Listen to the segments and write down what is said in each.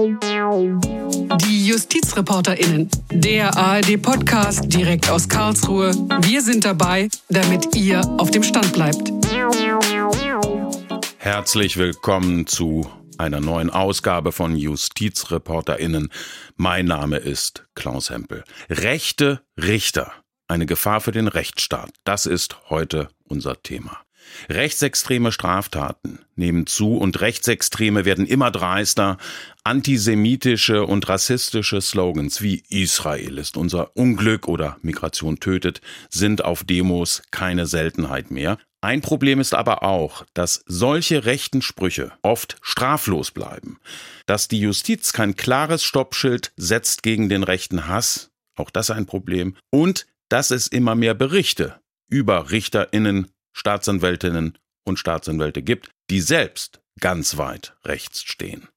Die JustizreporterInnen, der ARD-Podcast direkt aus Karlsruhe. Wir sind dabei, damit ihr auf dem Stand bleibt. Herzlich willkommen zu einer neuen Ausgabe von JustizreporterInnen. Mein Name ist Klaus Hempel. Rechte Richter. Eine Gefahr für den Rechtsstaat. Das ist heute unser Thema. Rechtsextreme Straftaten nehmen zu und Rechtsextreme werden immer dreister. Antisemitische und rassistische Slogans wie Israel ist unser Unglück oder Migration tötet sind auf Demos keine Seltenheit mehr. Ein Problem ist aber auch, dass solche rechten Sprüche oft straflos bleiben, dass die Justiz kein klares Stoppschild setzt gegen den rechten Hass, auch das ein Problem, und dass es immer mehr Berichte über Richterinnen Staatsanwältinnen und Staatsanwälte gibt, die selbst ganz weit rechts stehen.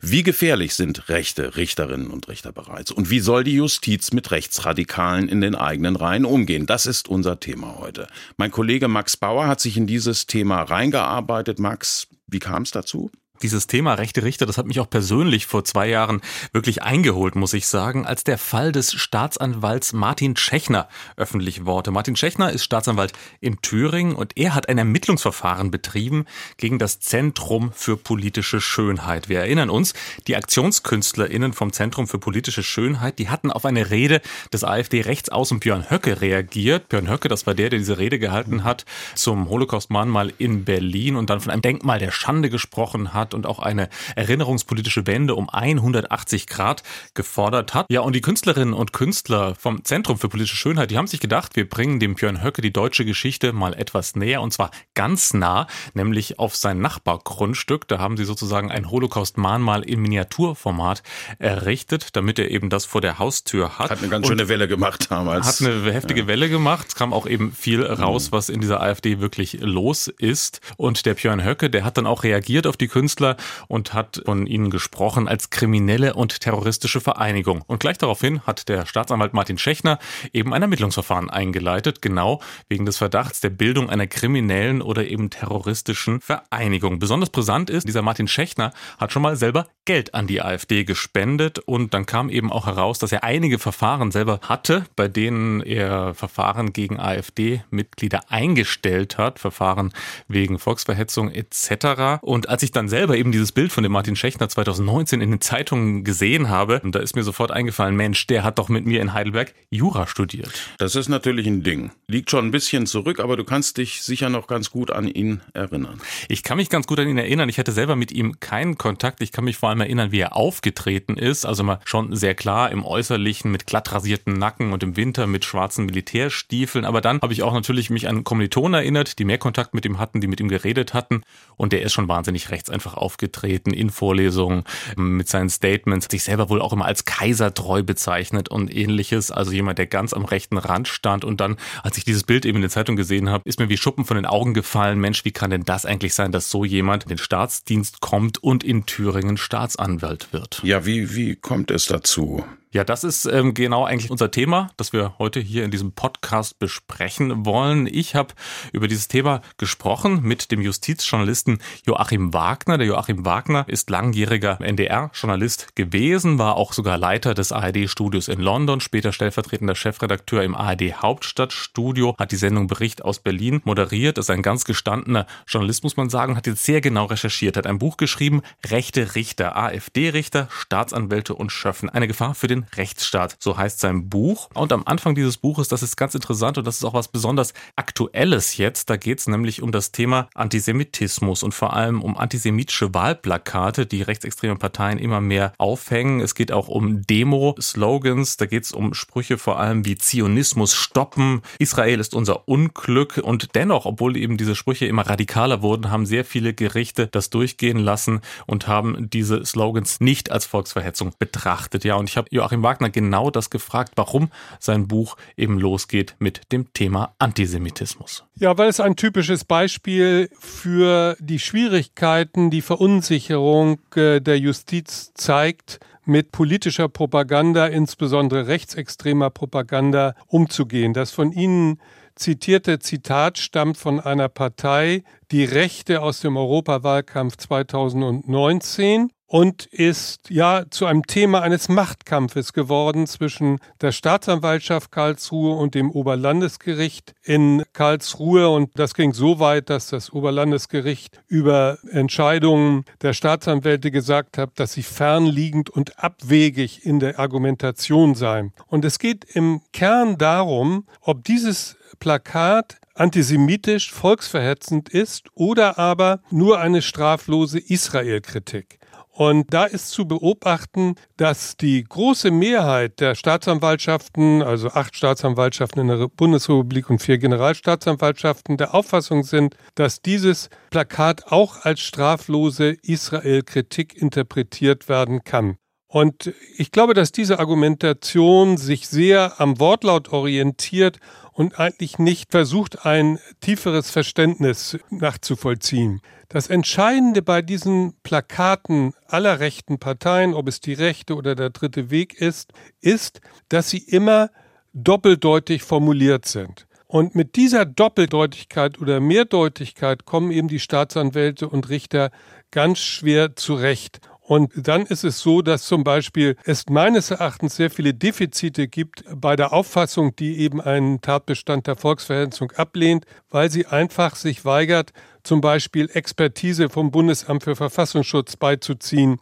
Wie gefährlich sind rechte Richterinnen und Richter bereits? Und wie soll die Justiz mit Rechtsradikalen in den eigenen Reihen umgehen? Das ist unser Thema heute. Mein Kollege Max Bauer hat sich in dieses Thema reingearbeitet. Max, wie kam es dazu? Dieses Thema rechte Richter, das hat mich auch persönlich vor zwei Jahren wirklich eingeholt, muss ich sagen, als der Fall des Staatsanwalts Martin Tschechner öffentlich wurde. Martin Tschechner ist Staatsanwalt in Thüringen und er hat ein Ermittlungsverfahren betrieben gegen das Zentrum für politische Schönheit. Wir erinnern uns, die AktionskünstlerInnen vom Zentrum für politische Schönheit, die hatten auf eine Rede des AfD-Rechtsaußen Björn Höcke reagiert. Björn Höcke, das war der, der diese Rede gehalten hat zum Holocaust-Mahnmal in Berlin und dann von einem Denkmal der Schande gesprochen hat hat und auch eine erinnerungspolitische Wende um 180 Grad gefordert hat. Ja, und die Künstlerinnen und Künstler vom Zentrum für politische Schönheit, die haben sich gedacht, wir bringen dem Björn Höcke die deutsche Geschichte mal etwas näher und zwar ganz nah, nämlich auf sein Nachbargrundstück. Da haben sie sozusagen ein Holocaust-Mahnmal im Miniaturformat errichtet, damit er eben das vor der Haustür hat. Hat eine ganz schöne Welle gemacht damals. Hat eine heftige ja. Welle gemacht. Es kam auch eben viel raus, was in dieser AfD wirklich los ist. Und der Björn Höcke, der hat dann auch reagiert auf die Künstler Künstler und hat von ihnen gesprochen als kriminelle und terroristische Vereinigung. Und gleich daraufhin hat der Staatsanwalt Martin Schechner eben ein Ermittlungsverfahren eingeleitet, genau wegen des Verdachts der Bildung einer kriminellen oder eben terroristischen Vereinigung. Besonders brisant ist, dieser Martin Schechner hat schon mal selber Geld an die AfD gespendet und dann kam eben auch heraus, dass er einige Verfahren selber hatte, bei denen er Verfahren gegen AfD-Mitglieder eingestellt hat, Verfahren wegen Volksverhetzung etc. Und als ich dann selber selber eben dieses Bild von dem Martin Schechner 2019 in den Zeitungen gesehen habe, und da ist mir sofort eingefallen, Mensch, der hat doch mit mir in Heidelberg Jura studiert. Das ist natürlich ein Ding. Liegt schon ein bisschen zurück, aber du kannst dich sicher noch ganz gut an ihn erinnern. Ich kann mich ganz gut an ihn erinnern. Ich hatte selber mit ihm keinen Kontakt. Ich kann mich vor allem erinnern, wie er aufgetreten ist. Also mal schon sehr klar im Äußerlichen mit glatt rasierten Nacken und im Winter mit schwarzen Militärstiefeln. Aber dann habe ich auch natürlich mich an Kommilitonen erinnert, die mehr Kontakt mit ihm hatten, die mit ihm geredet hatten. Und der ist schon wahnsinnig rechts einfach aufgetreten in Vorlesungen mit seinen Statements, sich selber wohl auch immer als kaisertreu bezeichnet und ähnliches. Also jemand, der ganz am rechten Rand stand. Und dann, als ich dieses Bild eben in der Zeitung gesehen habe, ist mir wie Schuppen von den Augen gefallen. Mensch, wie kann denn das eigentlich sein, dass so jemand in den Staatsdienst kommt und in Thüringen Staatsanwalt wird? Ja, wie, wie kommt es dazu? Ja, das ist ähm, genau eigentlich unser Thema, das wir heute hier in diesem Podcast besprechen wollen. Ich habe über dieses Thema gesprochen mit dem Justizjournalisten Joachim Wagner. Der Joachim Wagner ist langjähriger NDR-Journalist gewesen, war auch sogar Leiter des ARD-Studios in London, später stellvertretender Chefredakteur im ARD-Hauptstadtstudio, hat die Sendung Bericht aus Berlin moderiert, ist ein ganz gestandener Journalist, muss man sagen, hat jetzt sehr genau recherchiert, hat ein Buch geschrieben, Rechte Richter, AfD-Richter, Staatsanwälte und Schöffen. Eine Gefahr für den den Rechtsstaat. So heißt sein Buch. Und am Anfang dieses Buches, das ist ganz interessant und das ist auch was besonders Aktuelles jetzt. Da geht es nämlich um das Thema Antisemitismus und vor allem um antisemitische Wahlplakate, die rechtsextreme Parteien immer mehr aufhängen. Es geht auch um Demo-Slogans. Da geht es um Sprüche vor allem wie Zionismus stoppen, Israel ist unser Unglück. Und dennoch, obwohl eben diese Sprüche immer radikaler wurden, haben sehr viele Gerichte das durchgehen lassen und haben diese Slogans nicht als Volksverhetzung betrachtet. Ja, und ich habe Joachim Wagner genau das gefragt, warum sein Buch eben losgeht mit dem Thema Antisemitismus. Ja, weil es ein typisches Beispiel für die Schwierigkeiten, die Verunsicherung äh, der Justiz zeigt, mit politischer Propaganda, insbesondere rechtsextremer Propaganda, umzugehen. Das von Ihnen zitierte Zitat stammt von einer Partei, die Rechte aus dem Europawahlkampf 2019 und ist ja zu einem Thema eines Machtkampfes geworden zwischen der Staatsanwaltschaft Karlsruhe und dem Oberlandesgericht in Karlsruhe. Und das ging so weit, dass das Oberlandesgericht über Entscheidungen der Staatsanwälte gesagt hat, dass sie fernliegend und abwegig in der Argumentation seien. Und es geht im Kern darum, ob dieses Plakat antisemitisch, volksverhetzend ist oder aber nur eine straflose Israel-Kritik. Und da ist zu beobachten, dass die große Mehrheit der Staatsanwaltschaften, also acht Staatsanwaltschaften in der Bundesrepublik und vier Generalstaatsanwaltschaften, der Auffassung sind, dass dieses Plakat auch als straflose Israel-Kritik interpretiert werden kann. Und ich glaube, dass diese Argumentation sich sehr am Wortlaut orientiert und eigentlich nicht versucht, ein tieferes Verständnis nachzuvollziehen. Das Entscheidende bei diesen Plakaten aller rechten Parteien, ob es die rechte oder der dritte Weg ist, ist, dass sie immer doppeldeutig formuliert sind. Und mit dieser Doppeldeutigkeit oder Mehrdeutigkeit kommen eben die Staatsanwälte und Richter ganz schwer zurecht. Und dann ist es so, dass zum Beispiel es meines Erachtens sehr viele Defizite gibt bei der Auffassung, die eben einen Tatbestand der Volksverhetzung ablehnt, weil sie einfach sich weigert, zum Beispiel Expertise vom Bundesamt für Verfassungsschutz beizuziehen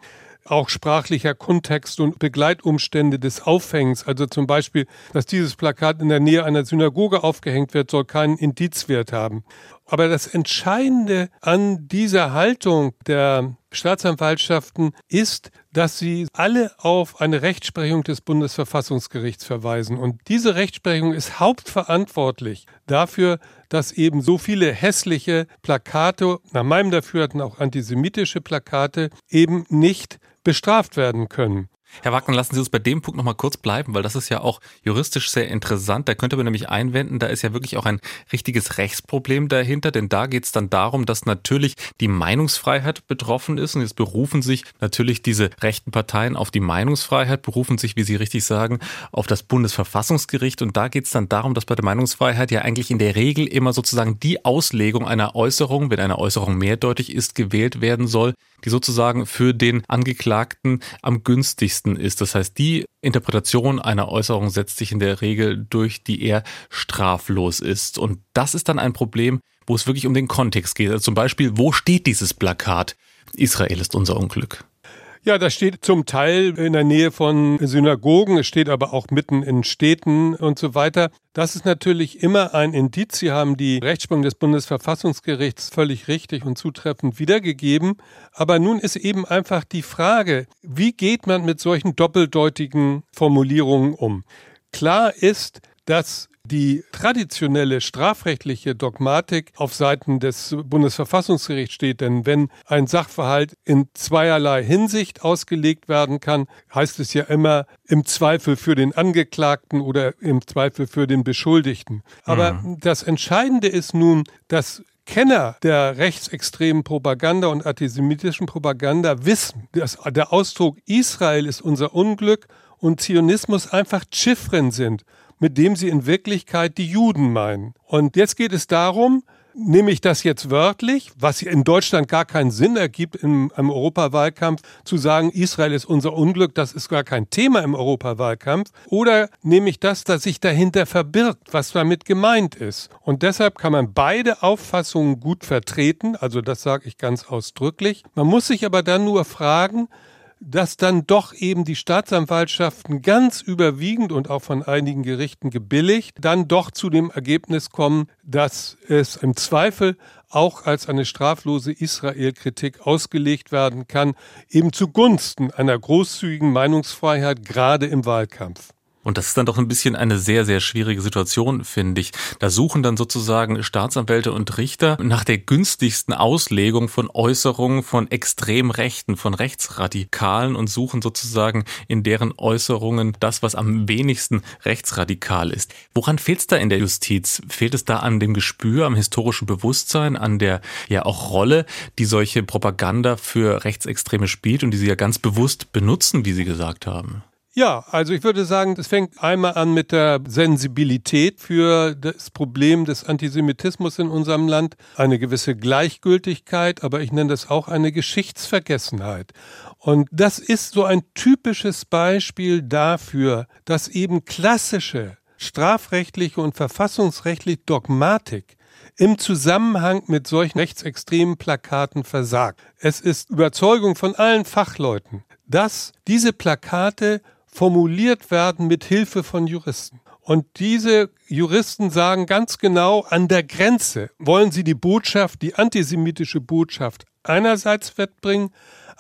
auch sprachlicher Kontext und Begleitumstände des Aufhängens. Also zum Beispiel, dass dieses Plakat in der Nähe einer Synagoge aufgehängt wird, soll keinen Indizwert haben. Aber das Entscheidende an dieser Haltung der Staatsanwaltschaften ist, dass sie alle auf eine Rechtsprechung des Bundesverfassungsgerichts verweisen. Und diese Rechtsprechung ist hauptverantwortlich dafür, dass eben so viele hässliche Plakate, nach meinem Dafürhalten auch antisemitische Plakate, eben nicht bestraft werden können. Herr Wagner, lassen Sie uns bei dem Punkt noch mal kurz bleiben, weil das ist ja auch juristisch sehr interessant. Da könnte man nämlich einwenden, da ist ja wirklich auch ein richtiges Rechtsproblem dahinter, denn da geht es dann darum, dass natürlich die Meinungsfreiheit betroffen ist und jetzt berufen sich natürlich diese rechten Parteien auf die Meinungsfreiheit, berufen sich, wie Sie richtig sagen, auf das Bundesverfassungsgericht und da geht es dann darum, dass bei der Meinungsfreiheit ja eigentlich in der Regel immer sozusagen die Auslegung einer Äußerung, wenn eine Äußerung mehrdeutig ist, gewählt werden soll, die sozusagen für den Angeklagten am günstigsten ist. Das heißt, die Interpretation einer Äußerung setzt sich in der Regel durch, die er straflos ist. Und das ist dann ein Problem, wo es wirklich um den Kontext geht. Also zum Beispiel, wo steht dieses Plakat? Israel ist unser Unglück. Ja, das steht zum Teil in der Nähe von Synagogen, es steht aber auch mitten in Städten und so weiter. Das ist natürlich immer ein Indiz. Sie haben die Rechtsprechung des Bundesverfassungsgerichts völlig richtig und zutreffend wiedergegeben. Aber nun ist eben einfach die Frage, wie geht man mit solchen doppeldeutigen Formulierungen um? Klar ist, dass die traditionelle strafrechtliche Dogmatik auf Seiten des Bundesverfassungsgerichts steht. Denn wenn ein Sachverhalt in zweierlei Hinsicht ausgelegt werden kann, heißt es ja immer im Zweifel für den Angeklagten oder im Zweifel für den Beschuldigten. Aber mhm. das Entscheidende ist nun, dass Kenner der rechtsextremen Propaganda und antisemitischen Propaganda wissen, dass der Ausdruck Israel ist unser Unglück und Zionismus einfach Chiffren sind mit dem sie in Wirklichkeit die Juden meinen. Und jetzt geht es darum, nehme ich das jetzt wörtlich, was in Deutschland gar keinen Sinn ergibt im, im, Europawahlkampf, zu sagen, Israel ist unser Unglück, das ist gar kein Thema im Europawahlkampf, oder nehme ich das, das sich dahinter verbirgt, was damit gemeint ist. Und deshalb kann man beide Auffassungen gut vertreten, also das sage ich ganz ausdrücklich. Man muss sich aber dann nur fragen, dass dann doch eben die Staatsanwaltschaften ganz überwiegend und auch von einigen Gerichten gebilligt, dann doch zu dem Ergebnis kommen, dass es im Zweifel auch als eine straflose Israel-Kritik ausgelegt werden kann, eben zugunsten einer großzügigen Meinungsfreiheit, gerade im Wahlkampf. Und das ist dann doch ein bisschen eine sehr, sehr schwierige Situation, finde ich. Da suchen dann sozusagen Staatsanwälte und Richter nach der günstigsten Auslegung von Äußerungen von Extremrechten, von Rechtsradikalen und suchen sozusagen in deren Äußerungen das, was am wenigsten rechtsradikal ist. Woran fehlt es da in der Justiz? Fehlt es da an dem Gespür, am historischen Bewusstsein, an der ja auch Rolle, die solche Propaganda für Rechtsextreme spielt und die sie ja ganz bewusst benutzen, wie Sie gesagt haben? Ja, also ich würde sagen, es fängt einmal an mit der Sensibilität für das Problem des Antisemitismus in unserem Land, eine gewisse Gleichgültigkeit, aber ich nenne das auch eine Geschichtsvergessenheit. Und das ist so ein typisches Beispiel dafür, dass eben klassische strafrechtliche und verfassungsrechtliche Dogmatik im Zusammenhang mit solchen rechtsextremen Plakaten versagt. Es ist Überzeugung von allen Fachleuten, dass diese Plakate formuliert werden mit Hilfe von Juristen. Und diese Juristen sagen ganz genau, an der Grenze wollen sie die Botschaft, die antisemitische Botschaft einerseits wettbringen,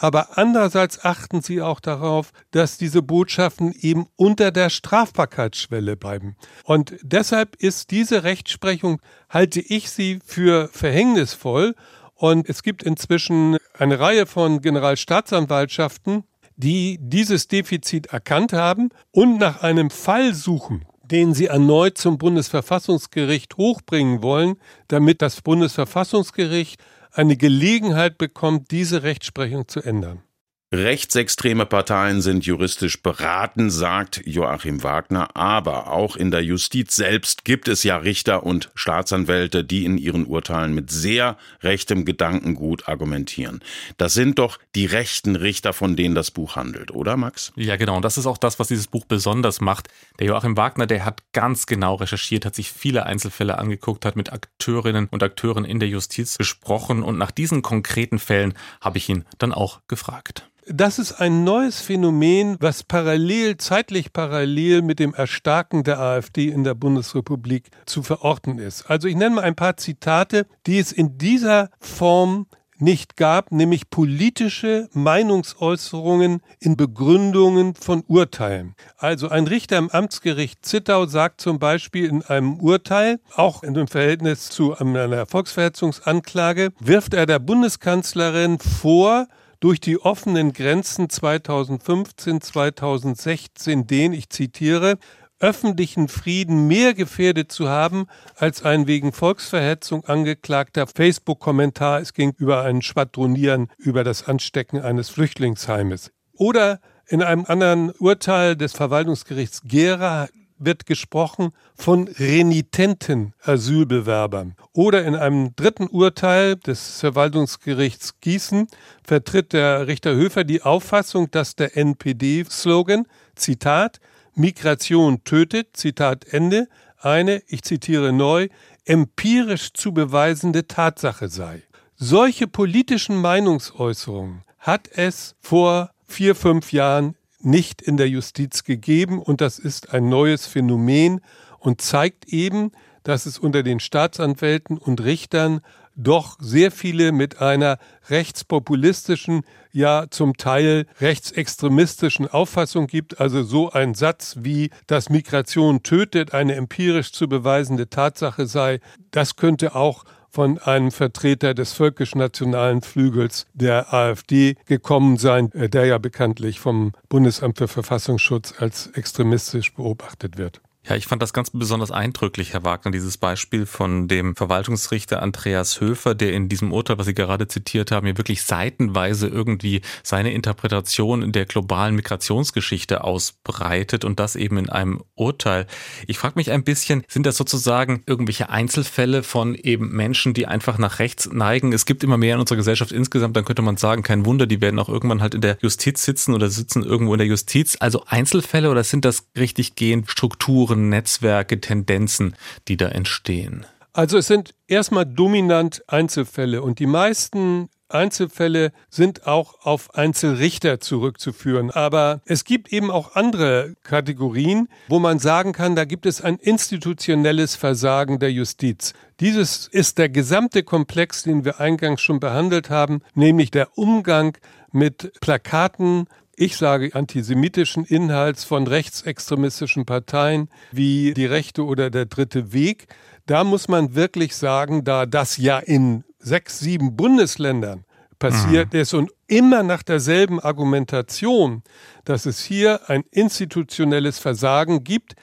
aber andererseits achten sie auch darauf, dass diese Botschaften eben unter der Strafbarkeitsschwelle bleiben. Und deshalb ist diese Rechtsprechung, halte ich sie für verhängnisvoll. Und es gibt inzwischen eine Reihe von Generalstaatsanwaltschaften, die dieses Defizit erkannt haben und nach einem Fall suchen, den sie erneut zum Bundesverfassungsgericht hochbringen wollen, damit das Bundesverfassungsgericht eine Gelegenheit bekommt, diese Rechtsprechung zu ändern. Rechtsextreme Parteien sind juristisch beraten, sagt Joachim Wagner, aber auch in der Justiz selbst gibt es ja Richter und Staatsanwälte, die in ihren Urteilen mit sehr rechtem Gedankengut argumentieren. Das sind doch die rechten Richter, von denen das Buch handelt, oder Max? Ja, genau. Und das ist auch das, was dieses Buch besonders macht. Der Joachim Wagner, der hat ganz genau recherchiert, hat sich viele Einzelfälle angeguckt, hat mit Akteurinnen und Akteuren in der Justiz gesprochen und nach diesen konkreten Fällen habe ich ihn dann auch gefragt. Das ist ein neues Phänomen, was parallel, zeitlich parallel mit dem Erstarken der AfD in der Bundesrepublik zu verorten ist. Also ich nenne mal ein paar Zitate, die es in dieser Form nicht gab, nämlich politische Meinungsäußerungen in Begründungen von Urteilen. Also ein Richter im Amtsgericht Zittau sagt zum Beispiel in einem Urteil, auch in dem Verhältnis zu einer Volksverhetzungsanklage, wirft er der Bundeskanzlerin vor, durch die offenen Grenzen 2015, 2016 den, ich zitiere, öffentlichen Frieden mehr gefährdet zu haben als ein wegen Volksverhetzung angeklagter Facebook-Kommentar. Es ging über ein Schwadronieren über das Anstecken eines Flüchtlingsheimes. Oder in einem anderen Urteil des Verwaltungsgerichts Gera wird gesprochen von renitenten Asylbewerbern. Oder in einem dritten Urteil des Verwaltungsgerichts Gießen vertritt der Richter Höfer die Auffassung, dass der NPD-Slogan, Zitat, Migration tötet, Zitat Ende, eine, ich zitiere neu, empirisch zu beweisende Tatsache sei. Solche politischen Meinungsäußerungen hat es vor vier, fünf Jahren nicht in der Justiz gegeben und das ist ein neues Phänomen und zeigt eben, dass es unter den Staatsanwälten und Richtern doch sehr viele mit einer rechtspopulistischen, ja zum Teil rechtsextremistischen Auffassung gibt. Also so ein Satz wie, dass Migration tötet, eine empirisch zu beweisende Tatsache sei, das könnte auch von einem Vertreter des völkisch-nationalen Flügels der AfD gekommen sein, äh, der ja bekanntlich vom Bundesamt für Verfassungsschutz als extremistisch beobachtet wird. Ja, ich fand das ganz besonders eindrücklich, Herr Wagner, dieses Beispiel von dem Verwaltungsrichter Andreas Höfer, der in diesem Urteil, was Sie gerade zitiert haben, ja wirklich seitenweise irgendwie seine Interpretation der globalen Migrationsgeschichte ausbreitet und das eben in einem Urteil. Ich frage mich ein bisschen, sind das sozusagen irgendwelche Einzelfälle von eben Menschen, die einfach nach rechts neigen? Es gibt immer mehr in unserer Gesellschaft insgesamt, dann könnte man sagen, kein Wunder, die werden auch irgendwann halt in der Justiz sitzen oder sitzen irgendwo in der Justiz. Also Einzelfälle oder sind das richtig gehend Strukturen? Netzwerke, Tendenzen, die da entstehen? Also es sind erstmal dominant Einzelfälle und die meisten Einzelfälle sind auch auf Einzelrichter zurückzuführen. Aber es gibt eben auch andere Kategorien, wo man sagen kann, da gibt es ein institutionelles Versagen der Justiz. Dieses ist der gesamte Komplex, den wir eingangs schon behandelt haben, nämlich der Umgang mit Plakaten, ich sage antisemitischen Inhalts von rechtsextremistischen Parteien wie die Rechte oder der Dritte Weg. Da muss man wirklich sagen, da das ja in sechs, sieben Bundesländern passiert mhm. ist und immer nach derselben Argumentation, dass es hier ein institutionelles Versagen gibt.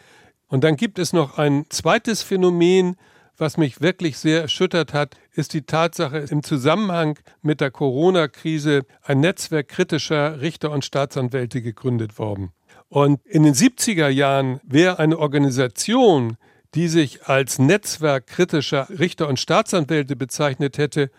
Und dann gibt es noch ein zweites Phänomen, was mich wirklich sehr erschüttert hat, ist die Tatsache, im Zusammenhang mit der Corona-Krise ein Netzwerk kritischer Richter und Staatsanwälte gegründet worden. Und in den 70er Jahren wäre eine Organisation, die sich als Netzwerk kritischer Richter und Staatsanwälte bezeichnet hätte,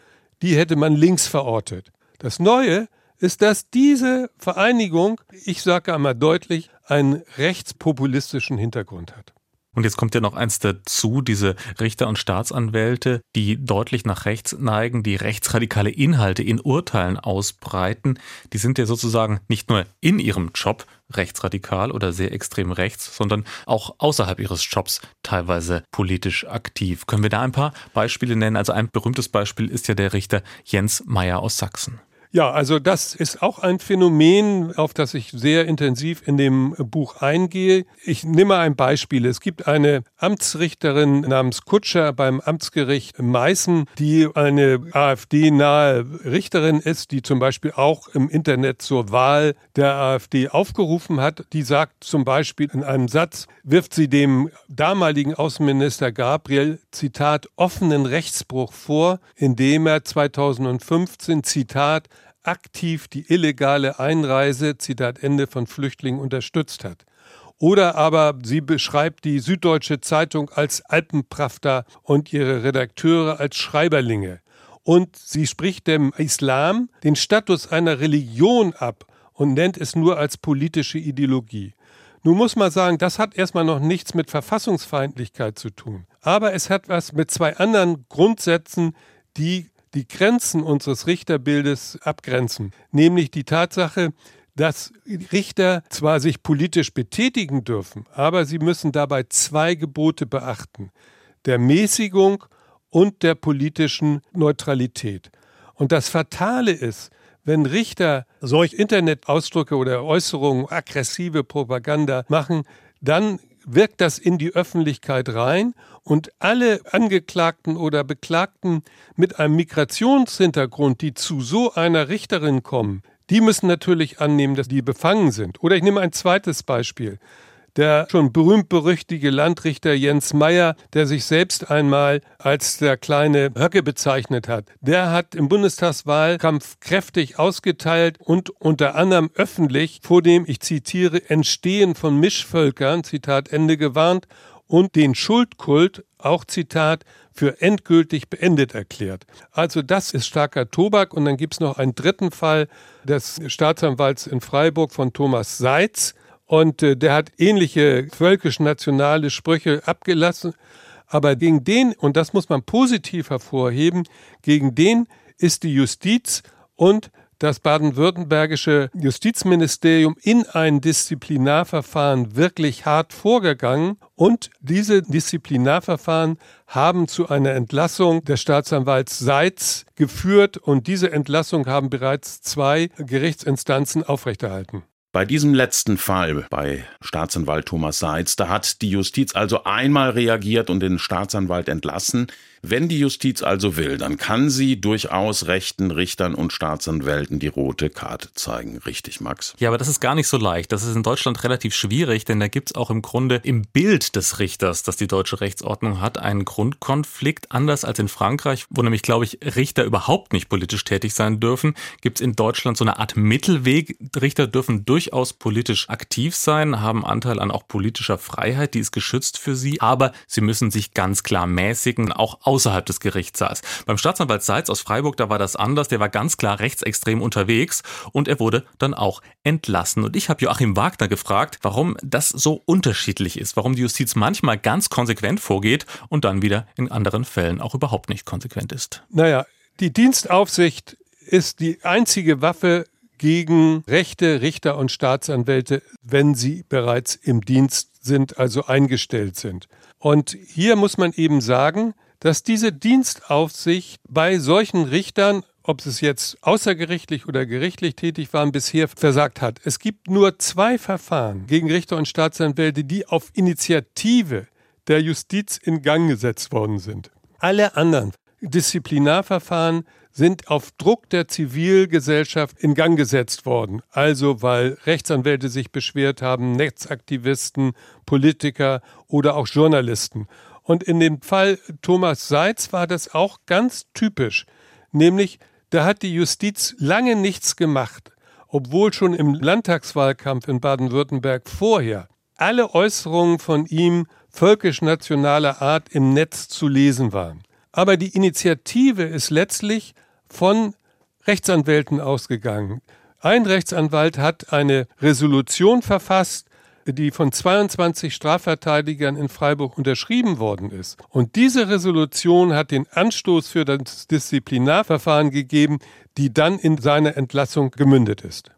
die hätte man links verortet. Das Neue ist, dass diese Vereinigung, ich sage einmal deutlich, einen rechtspopulistischen Hintergrund hat. Und jetzt kommt ja noch eins dazu, diese Richter und Staatsanwälte, die deutlich nach rechts neigen, die rechtsradikale Inhalte in Urteilen ausbreiten, die sind ja sozusagen nicht nur in ihrem Job rechtsradikal oder sehr extrem rechts, sondern auch außerhalb ihres Jobs teilweise politisch aktiv. Können wir da ein paar Beispiele nennen? Also ein berühmtes Beispiel ist ja der Richter Jens Meyer aus Sachsen. Ja, also das ist auch ein Phänomen, auf das ich sehr intensiv in dem Buch eingehe. Ich nehme ein Beispiel. Es gibt eine Amtsrichterin namens Kutscher beim Amtsgericht Meißen, die eine AfD-nahe Richterin ist, die zum Beispiel auch im Internet zur Wahl der AfD aufgerufen hat. Die sagt zum Beispiel in einem Satz, wirft sie dem damaligen Außenminister Gabriel, Zitat, offenen Rechtsbruch vor, indem er 2015, Zitat, aktiv die illegale Einreise, Zitat Ende, von Flüchtlingen unterstützt hat. Oder aber sie beschreibt die Süddeutsche Zeitung als Alpenprafter und ihre Redakteure als Schreiberlinge. Und sie spricht dem Islam den Status einer Religion ab und nennt es nur als politische Ideologie. Nun muss man sagen, das hat erstmal noch nichts mit Verfassungsfeindlichkeit zu tun. Aber es hat was mit zwei anderen Grundsätzen, die die Grenzen unseres Richterbildes abgrenzen, nämlich die Tatsache, dass Richter zwar sich politisch betätigen dürfen, aber sie müssen dabei zwei Gebote beachten, der Mäßigung und der politischen Neutralität. Und das Fatale ist, wenn Richter solch Internetausdrücke oder Äußerungen, aggressive Propaganda machen, dann wirkt das in die Öffentlichkeit rein und alle Angeklagten oder Beklagten mit einem Migrationshintergrund, die zu so einer Richterin kommen, die müssen natürlich annehmen, dass die befangen sind. Oder ich nehme ein zweites Beispiel der schon berühmt-berüchtigte Landrichter Jens Meyer, der sich selbst einmal als der kleine Höcke bezeichnet hat, der hat im Bundestagswahlkampf kräftig ausgeteilt und unter anderem öffentlich vor dem, ich zitiere, Entstehen von Mischvölkern, Zitat Ende, gewarnt und den Schuldkult, auch Zitat, für endgültig beendet erklärt. Also das ist starker Tobak. Und dann gibt es noch einen dritten Fall des Staatsanwalts in Freiburg von Thomas Seitz, und äh, der hat ähnliche völkisch-nationale Sprüche abgelassen. Aber gegen den, und das muss man positiv hervorheben, gegen den ist die Justiz und das baden-württembergische Justizministerium in ein Disziplinarverfahren wirklich hart vorgegangen und diese Disziplinarverfahren haben zu einer Entlassung des Staatsanwalts Seitz geführt und diese Entlassung haben bereits zwei Gerichtsinstanzen aufrechterhalten. Bei diesem letzten Fall bei Staatsanwalt Thomas Seitz, da hat die Justiz also einmal reagiert und den Staatsanwalt entlassen. Wenn die Justiz also will, dann kann sie durchaus rechten Richtern und Staatsanwälten die rote Karte zeigen. Richtig, Max? Ja, aber das ist gar nicht so leicht. Das ist in Deutschland relativ schwierig, denn da gibt es auch im Grunde im Bild des Richters, das die deutsche Rechtsordnung hat, einen Grundkonflikt. Anders als in Frankreich, wo nämlich, glaube ich, Richter überhaupt nicht politisch tätig sein dürfen, gibt es in Deutschland so eine Art Mittelweg. Richter dürfen durchaus politisch aktiv sein, haben Anteil an auch politischer Freiheit, die ist geschützt für sie, aber sie müssen sich ganz klar mäßigen, auch außerhalb des Gerichtssaals. Beim Staatsanwalt Seitz aus Freiburg, da war das anders, der war ganz klar rechtsextrem unterwegs und er wurde dann auch entlassen. Und ich habe Joachim Wagner gefragt, warum das so unterschiedlich ist, warum die Justiz manchmal ganz konsequent vorgeht und dann wieder in anderen Fällen auch überhaupt nicht konsequent ist. Naja, die Dienstaufsicht ist die einzige Waffe gegen Rechte, Richter und Staatsanwälte, wenn sie bereits im Dienst sind, also eingestellt sind. Und hier muss man eben sagen, dass diese Dienstaufsicht bei solchen Richtern, ob es jetzt außergerichtlich oder gerichtlich tätig waren, bisher versagt hat. Es gibt nur zwei Verfahren gegen Richter und Staatsanwälte, die auf Initiative der Justiz in Gang gesetzt worden sind. Alle anderen Disziplinarverfahren sind auf Druck der Zivilgesellschaft in Gang gesetzt worden. Also weil Rechtsanwälte sich beschwert haben, Netzaktivisten, Politiker oder auch Journalisten. Und in dem Fall Thomas Seitz war das auch ganz typisch. Nämlich, da hat die Justiz lange nichts gemacht. obwohl schon im Landtagswahlkampf in Baden-Württemberg vorher alle Äußerungen von ihm völkisch-nationaler Art im Netz zu lesen waren. Aber die Initiative ist letztlich von Rechtsanwälten ausgegangen. Ein Rechtsanwalt hat eine Resolution verfasst, die von 22 Strafverteidigern in Freiburg unterschrieben worden ist. Und diese Resolution hat den Anstoß für das Disziplinarverfahren gegeben, die dann in seiner Entlassung gemündet ist.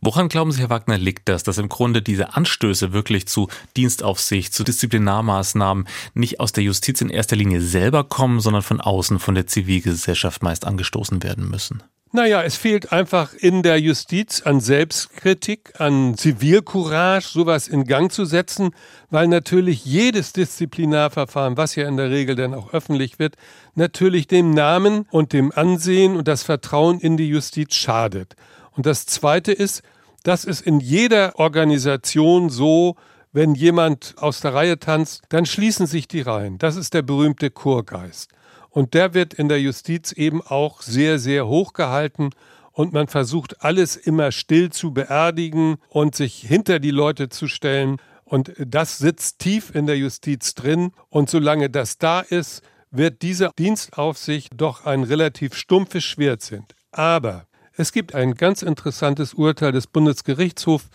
Woran glauben Sie, Herr Wagner, liegt das, dass im Grunde diese Anstöße wirklich zu Dienstaufsicht, zu Disziplinarmaßnahmen nicht aus der Justiz in erster Linie selber kommen, sondern von außen, von der Zivilgesellschaft meist angestoßen werden müssen? Naja, es fehlt einfach in der Justiz an Selbstkritik, an Zivilcourage, sowas in Gang zu setzen, weil natürlich jedes Disziplinarverfahren, was ja in der Regel dann auch öffentlich wird, natürlich dem Namen und dem Ansehen und das Vertrauen in die Justiz schadet. Und das Zweite ist, das ist in jeder Organisation so, wenn jemand aus der Reihe tanzt, dann schließen sich die Reihen. Das ist der berühmte Chorgeist. Und der wird in der Justiz eben auch sehr, sehr hoch gehalten. Und man versucht alles immer still zu beerdigen und sich hinter die Leute zu stellen. Und das sitzt tief in der Justiz drin. Und solange das da ist, wird diese Dienstaufsicht doch ein relativ stumpfes Schwert sind. Aber es gibt ein ganz interessantes Urteil des Bundesgerichtshofs,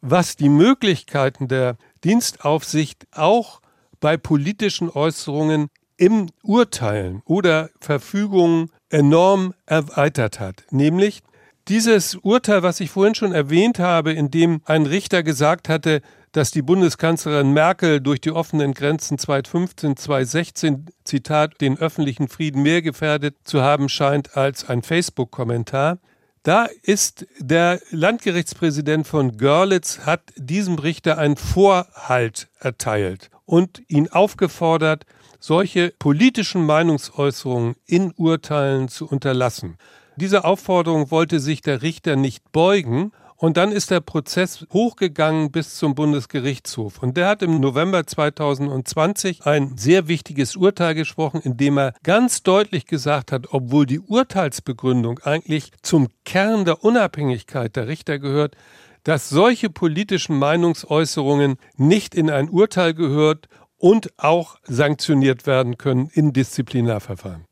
was die Möglichkeiten der Dienstaufsicht auch bei politischen Äußerungen im Urteilen oder Verfügungen enorm erweitert hat. Nämlich dieses Urteil, was ich vorhin schon erwähnt habe, in dem ein Richter gesagt hatte, dass die Bundeskanzlerin Merkel durch die offenen Grenzen 2015, 2016, Zitat, den öffentlichen Frieden mehr gefährdet zu haben scheint als ein Facebook-Kommentar. Da ist der Landgerichtspräsident von Görlitz hat diesem Richter einen Vorhalt erteilt und ihn aufgefordert, solche politischen Meinungsäußerungen in Urteilen zu unterlassen. Dieser Aufforderung wollte sich der Richter nicht beugen und dann ist der Prozess hochgegangen bis zum Bundesgerichtshof. Und der hat im November 2020 ein sehr wichtiges Urteil gesprochen, in dem er ganz deutlich gesagt hat, obwohl die Urteilsbegründung eigentlich zum Kern der Unabhängigkeit der Richter gehört, dass solche politischen Meinungsäußerungen nicht in ein Urteil gehört und auch sanktioniert werden können in Disziplinarverfahren.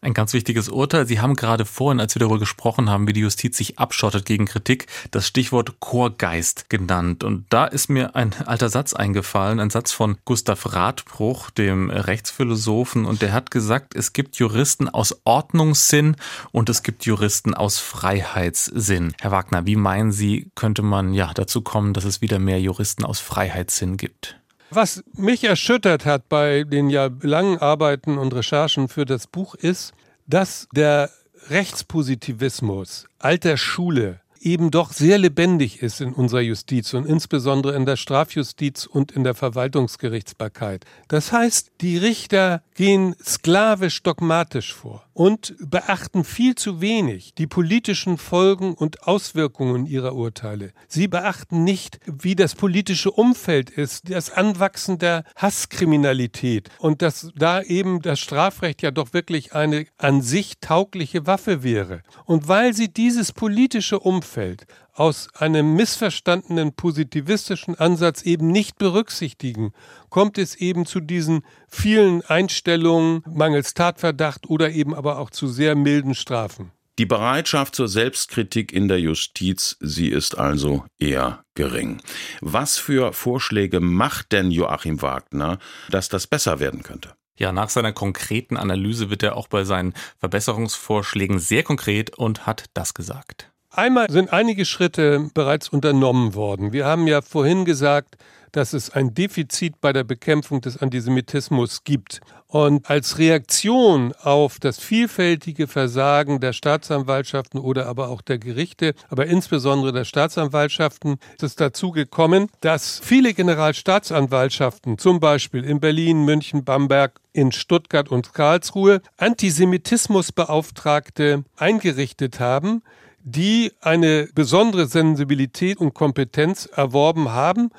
Ein ganz wichtiges Urteil. Sie haben gerade vorhin, als wir darüber gesprochen haben, wie die Justiz sich abschottet gegen Kritik, das Stichwort Chorgeist genannt. Und da ist mir ein alter Satz eingefallen, ein Satz von Gustav Radbruch, dem Rechtsphilosophen. Und der hat gesagt, es gibt Juristen aus Ordnungssinn und es gibt Juristen aus Freiheitssinn. Herr Wagner, wie meinen Sie, könnte man ja dazu kommen, dass es wieder mehr Juristen aus Freiheitssinn gibt? Was mich erschüttert hat bei den ja langen Arbeiten und Recherchen für das Buch ist, dass der Rechtspositivismus alter Schule eben doch sehr lebendig ist in unserer Justiz und insbesondere in der Strafjustiz und in der Verwaltungsgerichtsbarkeit. Das heißt, die Richter gehen sklavisch dogmatisch vor und beachten viel zu wenig die politischen Folgen und Auswirkungen ihrer Urteile. Sie beachten nicht, wie das politische Umfeld ist, das Anwachsen der Hasskriminalität und dass da eben das Strafrecht ja doch wirklich eine an sich taugliche Waffe wäre. Und weil sie dieses politische Umfeld aus einem missverstandenen positivistischen Ansatz eben nicht berücksichtigen, kommt es eben zu diesen vielen Einstellungen mangels Tatverdacht oder eben aber auch zu sehr milden Strafen. Die Bereitschaft zur Selbstkritik in der Justiz, sie ist also eher gering. Was für Vorschläge macht denn Joachim Wagner, dass das besser werden könnte? Ja, nach seiner konkreten Analyse wird er auch bei seinen Verbesserungsvorschlägen sehr konkret und hat das gesagt. Einmal sind einige Schritte bereits unternommen worden. Wir haben ja vorhin gesagt, dass es ein Defizit bei der Bekämpfung des Antisemitismus gibt. Und als Reaktion auf das vielfältige Versagen der Staatsanwaltschaften oder aber auch der Gerichte, aber insbesondere der Staatsanwaltschaften, ist es dazu gekommen, dass viele Generalstaatsanwaltschaften, zum Beispiel in Berlin, München, Bamberg, in Stuttgart und Karlsruhe, Antisemitismusbeauftragte eingerichtet haben, die eine besondere Sensibilität und Kompetenz erworben haben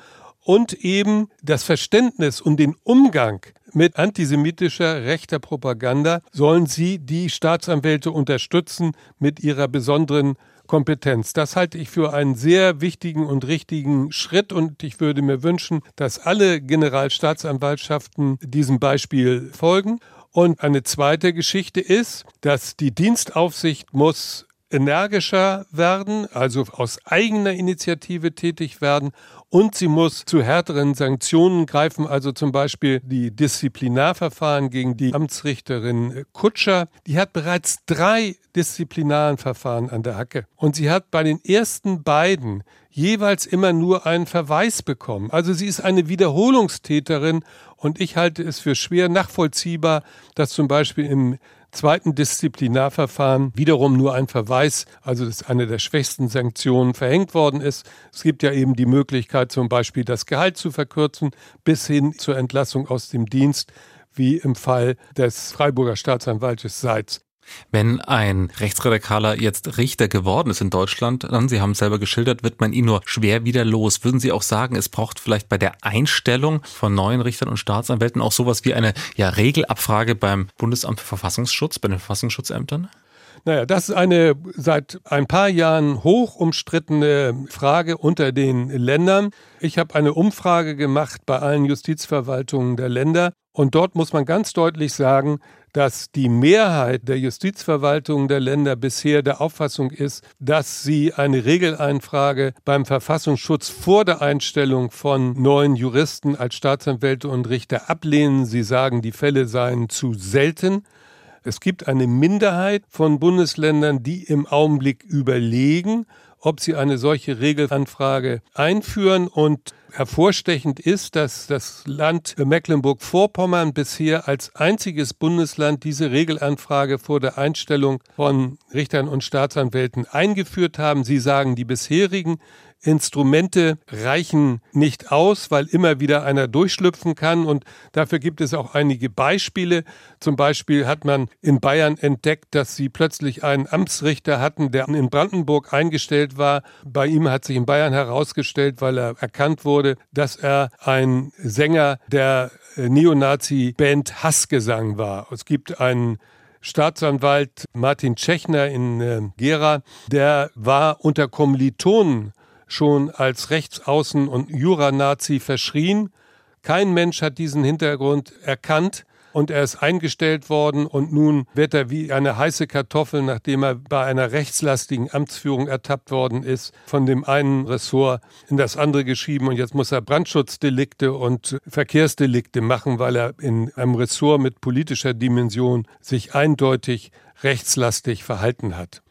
und eben das Verständnis und den Umgang mit antisemitischer rechter Propaganda sollen sie die Staatsanwälte unterstützen mit ihrer besonderen Kompetenz. Das halte ich für einen sehr wichtigen und richtigen Schritt und ich würde mir wünschen, dass alle Generalstaatsanwaltschaften diesem Beispiel folgen. Und eine zweite Geschichte ist, dass die Dienstaufsicht muss energischer werden, also aus eigener Initiative tätig werden und sie muss zu härteren Sanktionen greifen, also zum Beispiel die Disziplinarverfahren gegen die Amtsrichterin Kutscher. Die hat bereits drei Disziplinarverfahren an der Hacke und sie hat bei den ersten beiden jeweils immer nur einen Verweis bekommen. Also sie ist eine Wiederholungstäterin und ich halte es für schwer nachvollziehbar, dass zum Beispiel im zweiten Disziplinarverfahren wiederum nur ein Verweis, also dass eine der schwächsten Sanktionen verhängt worden ist. Es gibt ja eben die Möglichkeit, zum Beispiel das Gehalt zu verkürzen, bis hin zur Entlassung aus dem Dienst, wie im Fall des Freiburger Staatsanwaltes Seitz. Wenn ein Rechtsradikaler jetzt Richter geworden ist in Deutschland, dann, Sie haben es selber geschildert, wird man ihn nur schwer wieder los. Würden Sie auch sagen, es braucht vielleicht bei der Einstellung von neuen Richtern und Staatsanwälten auch sowas wie eine ja, Regelabfrage beim Bundesamt für Verfassungsschutz, bei den Verfassungsschutzämtern? Naja, das ist eine seit ein paar Jahren hoch umstrittene Frage unter den Ländern. Ich habe eine Umfrage gemacht bei allen Justizverwaltungen der Länder und dort muss man ganz deutlich sagen, dass die Mehrheit der Justizverwaltungen der Länder bisher der Auffassung ist, dass sie eine Regeleinfrage beim Verfassungsschutz vor der Einstellung von neuen Juristen als Staatsanwälte und Richter ablehnen. Sie sagen, die Fälle seien zu selten. Es gibt eine Minderheit von Bundesländern, die im Augenblick überlegen, ob sie eine solche Regelanfrage einführen. Und hervorstechend ist, dass das Land Mecklenburg-Vorpommern bisher als einziges Bundesland diese Regelanfrage vor der Einstellung von Richtern und Staatsanwälten eingeführt haben. Sie sagen, die bisherigen Instrumente reichen nicht aus, weil immer wieder einer durchschlüpfen kann. Und dafür gibt es auch einige Beispiele. Zum Beispiel hat man in Bayern entdeckt, dass sie plötzlich einen Amtsrichter hatten, der in Brandenburg eingestellt war. Bei ihm hat sich in Bayern herausgestellt, weil er erkannt wurde, dass er ein Sänger der Neonazi-Band Hassgesang war. Es gibt einen Staatsanwalt Martin Tschechner in äh, Gera, der war unter Kommilitonen schon als Rechtsaußen- und Juranazi verschrien. Kein Mensch hat diesen Hintergrund erkannt und er ist eingestellt worden und nun wird er wie eine heiße Kartoffel, nachdem er bei einer rechtslastigen Amtsführung ertappt worden ist, von dem einen Ressort in das andere geschrieben und jetzt muss er Brandschutzdelikte und Verkehrsdelikte machen, weil er in einem Ressort mit politischer Dimension sich eindeutig rechtslastig verhalten hat.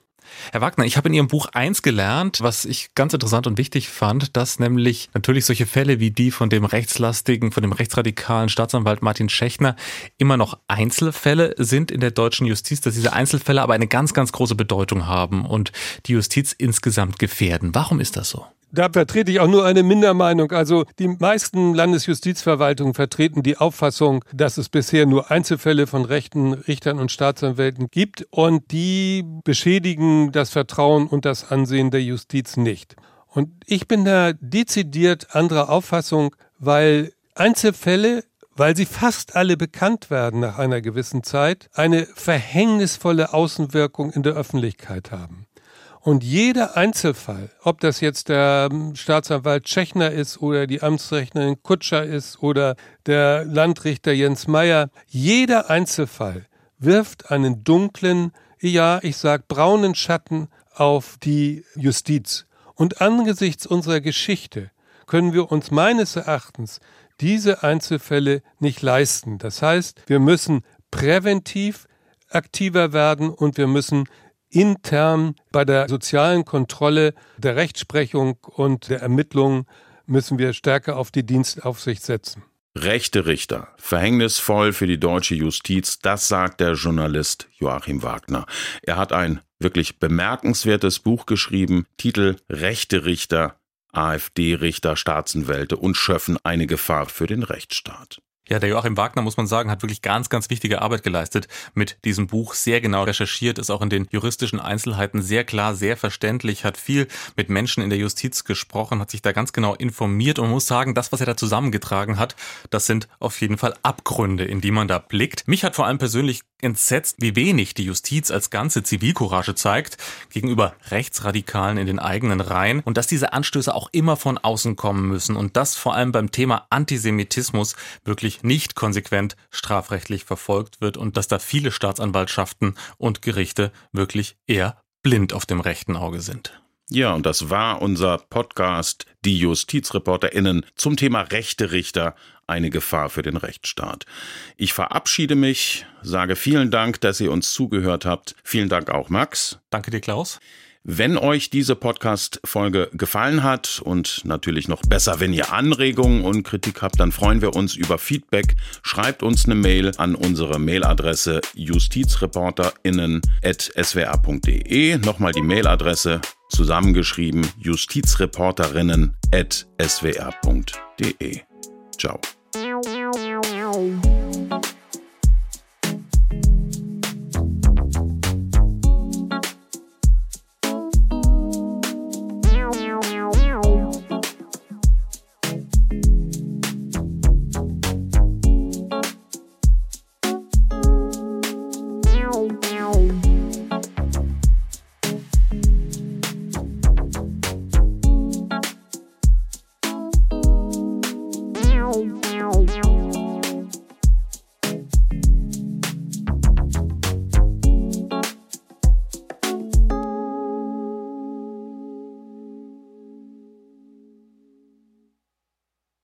Herr Wagner, ich habe in Ihrem Buch eins gelernt, was ich ganz interessant und wichtig fand, dass nämlich natürlich solche Fälle wie die von dem rechtslastigen, von dem rechtsradikalen Staatsanwalt Martin Schechner immer noch Einzelfälle sind in der deutschen Justiz, dass diese Einzelfälle aber eine ganz, ganz große Bedeutung haben und die Justiz insgesamt gefährden. Warum ist das so? Da vertrete ich auch nur eine Mindermeinung. Also die meisten Landesjustizverwaltungen vertreten die Auffassung, dass es bisher nur Einzelfälle von rechten Richtern und Staatsanwälten gibt und die beschädigen das Vertrauen und das Ansehen der Justiz nicht. Und ich bin da dezidiert anderer Auffassung, weil Einzelfälle weil sie fast alle bekannt werden nach einer gewissen Zeit, eine verhängnisvolle Außenwirkung in der Öffentlichkeit haben. Und jeder Einzelfall, ob das jetzt der ähm, Staatsanwalt Tschechner ist oder die Amtsrechnerin Kutscher ist oder der Landrichter Jens Meyer, jeder Einzelfall wirft einen dunklen, ja, ich sag braunen Schatten auf die Justiz. Und angesichts unserer Geschichte können wir uns meines Erachtens diese Einzelfälle nicht leisten. Das heißt, wir müssen präventiv aktiver werden und wir müssen intern bei der sozialen Kontrolle der Rechtsprechung und der Ermittlung müssen wir stärker auf die Dienstaufsicht setzen. Rechte Richter, verhängnisvoll für die deutsche Justiz, das sagt der Journalist Joachim Wagner. Er hat ein wirklich bemerkenswertes Buch geschrieben, Titel Rechte Richter, AfD-Richter, Staatsanwälte und Schöffen eine Gefahr für den Rechtsstaat. Ja, der Joachim Wagner, muss man sagen, hat wirklich ganz, ganz wichtige Arbeit geleistet mit diesem Buch. Sehr genau recherchiert, ist auch in den juristischen Einzelheiten sehr klar, sehr verständlich, hat viel mit Menschen in der Justiz gesprochen, hat sich da ganz genau informiert und muss sagen, das, was er da zusammengetragen hat, das sind auf jeden Fall Abgründe, in die man da blickt. Mich hat vor allem persönlich entsetzt, wie wenig die Justiz als ganze Zivilcourage zeigt gegenüber Rechtsradikalen in den eigenen Reihen und dass diese Anstöße auch immer von außen kommen müssen und das vor allem beim Thema Antisemitismus wirklich nicht konsequent strafrechtlich verfolgt wird und dass da viele Staatsanwaltschaften und Gerichte wirklich eher blind auf dem rechten Auge sind. Ja, und das war unser Podcast Die JustizreporterInnen zum Thema rechte Richter, eine Gefahr für den Rechtsstaat. Ich verabschiede mich, sage vielen Dank, dass ihr uns zugehört habt. Vielen Dank auch, Max. Danke dir, Klaus. Wenn euch diese Podcast-Folge gefallen hat und natürlich noch besser, wenn ihr Anregungen und Kritik habt, dann freuen wir uns über Feedback. Schreibt uns eine Mail an unsere Mailadresse justizreporterinnen.swr.de. Nochmal die Mailadresse zusammengeschrieben justizreporterinnen.swr.de. Ciao.